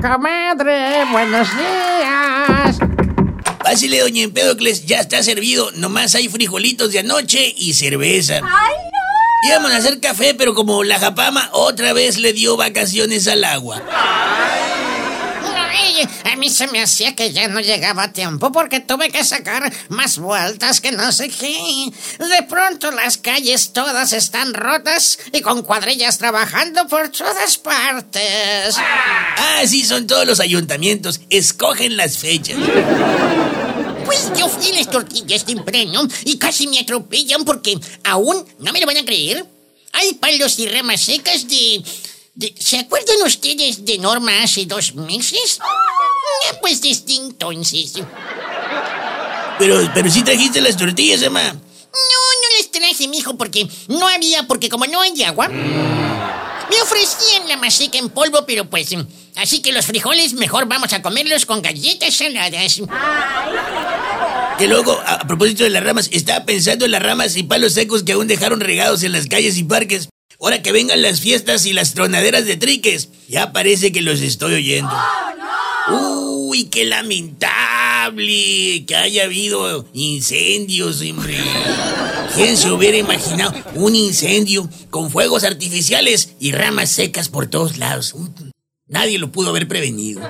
Comadre, buenos días. Pásele, doña Empédocles, ya está servido. Nomás hay frijolitos de anoche y cerveza. ¡Ay, no! Íbamos a hacer café, pero como la japama otra vez le dio vacaciones al agua. Ay, a mí se me hacía que ya no llegaba a tiempo porque tuve que sacar más vueltas que no sé qué. De pronto las calles todas están rotas y con cuadrillas trabajando por todas partes. Ah, sí, son todos los ayuntamientos. Escogen las fechas. Pues yo fui las tortillas temprano y casi me atropellan porque aún, no me lo van a creer, hay palos y ramas secas de... de- ¿Se acuerdan ustedes de Norma hace dos meses? Eh, Pues desde entonces... Pero, pero sí trajiste las tortillas, Emma. No, no les traje, mijo, porque no había, porque como no hay agua, me ofrecían la maseca en polvo, pero pues, así que los frijoles mejor vamos a comerlos con galletas saladas. Que luego, a, a propósito de las ramas, estaba pensando en las ramas y palos secos que aún dejaron regados en las calles y parques. Ahora que vengan las fiestas y las tronaderas de triques, ya parece que los estoy oyendo. Uy, qué lamentable que haya habido incendios, hombre. ¿Quién se hubiera imaginado un incendio con fuegos artificiales y ramas secas por todos lados? Nadie lo pudo haber prevenido.